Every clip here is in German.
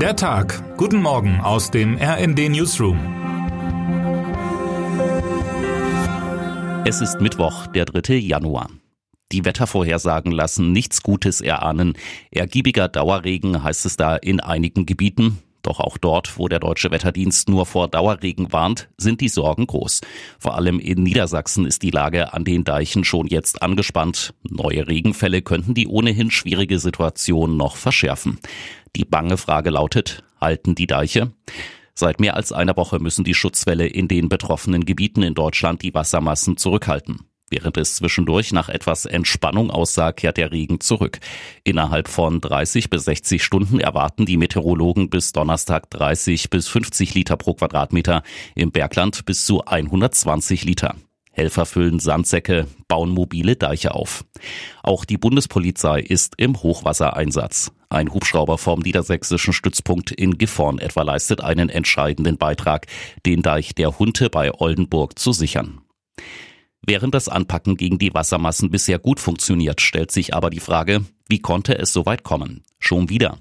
Der Tag. Guten Morgen aus dem RND Newsroom. Es ist Mittwoch, der 3. Januar. Die Wettervorhersagen lassen nichts Gutes erahnen. Ergiebiger Dauerregen heißt es da in einigen Gebieten. Doch auch dort, wo der deutsche Wetterdienst nur vor Dauerregen warnt, sind die Sorgen groß. Vor allem in Niedersachsen ist die Lage an den Deichen schon jetzt angespannt. Neue Regenfälle könnten die ohnehin schwierige Situation noch verschärfen. Die bange Frage lautet, halten die Deiche? Seit mehr als einer Woche müssen die Schutzwälle in den betroffenen Gebieten in Deutschland die Wassermassen zurückhalten. Während es zwischendurch nach etwas Entspannung aussah, kehrt der Regen zurück. Innerhalb von 30 bis 60 Stunden erwarten die Meteorologen bis Donnerstag 30 bis 50 Liter pro Quadratmeter, im Bergland bis zu 120 Liter. Helfer füllen Sandsäcke, bauen mobile Deiche auf. Auch die Bundespolizei ist im Hochwassereinsatz. Ein Hubschrauber vom niedersächsischen Stützpunkt in Gifhorn etwa leistet einen entscheidenden Beitrag, den Deich der Hunte bei Oldenburg zu sichern. Während das Anpacken gegen die Wassermassen bisher gut funktioniert, stellt sich aber die Frage, wie konnte es so weit kommen? Schon wieder.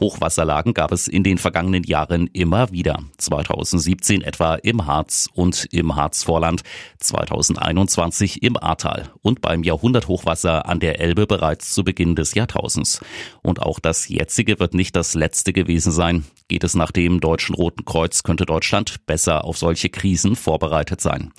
Hochwasserlagen gab es in den vergangenen Jahren immer wieder. 2017 etwa im Harz und im Harzvorland, 2021 im Ahrtal und beim Jahrhunderthochwasser an der Elbe bereits zu Beginn des Jahrtausends. Und auch das jetzige wird nicht das letzte gewesen sein. Geht es nach dem Deutschen Roten Kreuz, könnte Deutschland besser auf solche Krisen vorbereitet sein.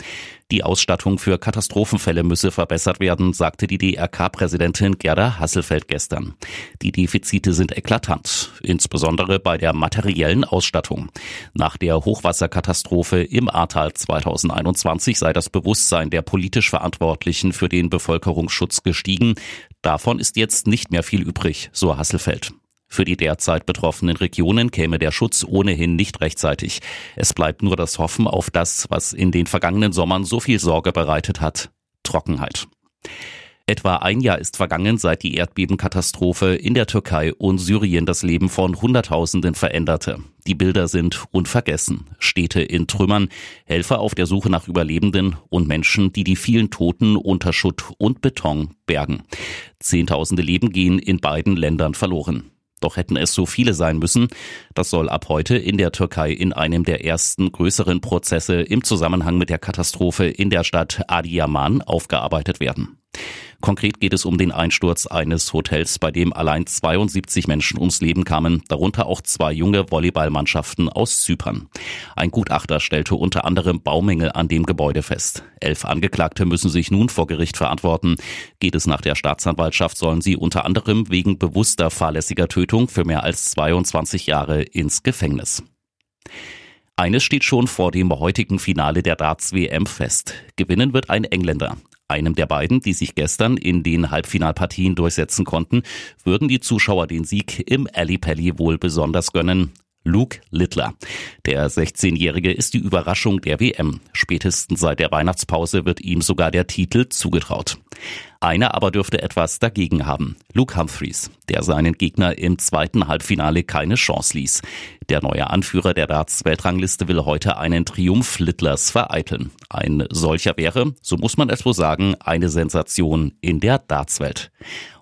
Die Ausstattung für Katastrophenfälle müsse verbessert werden, sagte die DRK-Präsidentin Gerda Hasselfeld gestern. Die Defizite sind eklatant, insbesondere bei der materiellen Ausstattung. Nach der Hochwasserkatastrophe im Ahrtal 2021 sei das Bewusstsein der politisch Verantwortlichen für den Bevölkerungsschutz gestiegen. Davon ist jetzt nicht mehr viel übrig, so Hasselfeld. Für die derzeit betroffenen Regionen käme der Schutz ohnehin nicht rechtzeitig. Es bleibt nur das Hoffen auf das, was in den vergangenen Sommern so viel Sorge bereitet hat. Trockenheit. Etwa ein Jahr ist vergangen, seit die Erdbebenkatastrophe in der Türkei und Syrien das Leben von Hunderttausenden veränderte. Die Bilder sind unvergessen. Städte in Trümmern, Helfer auf der Suche nach Überlebenden und Menschen, die die vielen Toten unter Schutt und Beton bergen. Zehntausende Leben gehen in beiden Ländern verloren. Doch hätten es so viele sein müssen. Das soll ab heute in der Türkei in einem der ersten größeren Prozesse im Zusammenhang mit der Katastrophe in der Stadt Adiyaman aufgearbeitet werden. Konkret geht es um den Einsturz eines Hotels, bei dem allein 72 Menschen ums Leben kamen, darunter auch zwei junge Volleyballmannschaften aus Zypern. Ein Gutachter stellte unter anderem Baumängel an dem Gebäude fest. Elf Angeklagte müssen sich nun vor Gericht verantworten. Geht es nach der Staatsanwaltschaft, sollen sie unter anderem wegen bewusster fahrlässiger Tötung für mehr als 22 Jahre ins Gefängnis. Eines steht schon vor dem heutigen Finale der Darts WM fest. Gewinnen wird ein Engländer. Einem der beiden, die sich gestern in den Halbfinalpartien durchsetzen konnten, würden die Zuschauer den Sieg im Ali Pally wohl besonders gönnen. Luke Littler. Der 16-Jährige ist die Überraschung der WM. Spätestens seit der Weihnachtspause wird ihm sogar der Titel zugetraut. Einer aber dürfte etwas dagegen haben. Luke Humphreys, der seinen Gegner im zweiten Halbfinale keine Chance ließ. Der neue Anführer der Darts-Weltrangliste will heute einen Triumph Littlers vereiteln. Ein solcher wäre, so muss man es wohl sagen, eine Sensation in der Dartswelt.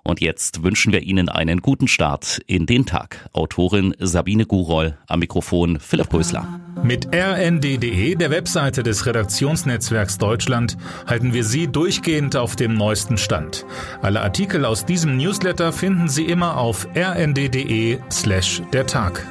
Und jetzt wünschen wir Ihnen einen guten Start in den Tag. Autorin Sabine Guroll, am Mikrofon Philipp Rösler. Mit rnd.de, der Webseite des Redaktionsnetzwerks Deutschland, halten wir Sie durchgehend auf dem neuesten Stand. Alle Artikel aus diesem Newsletter finden Sie immer auf rnd.de slash der Tag.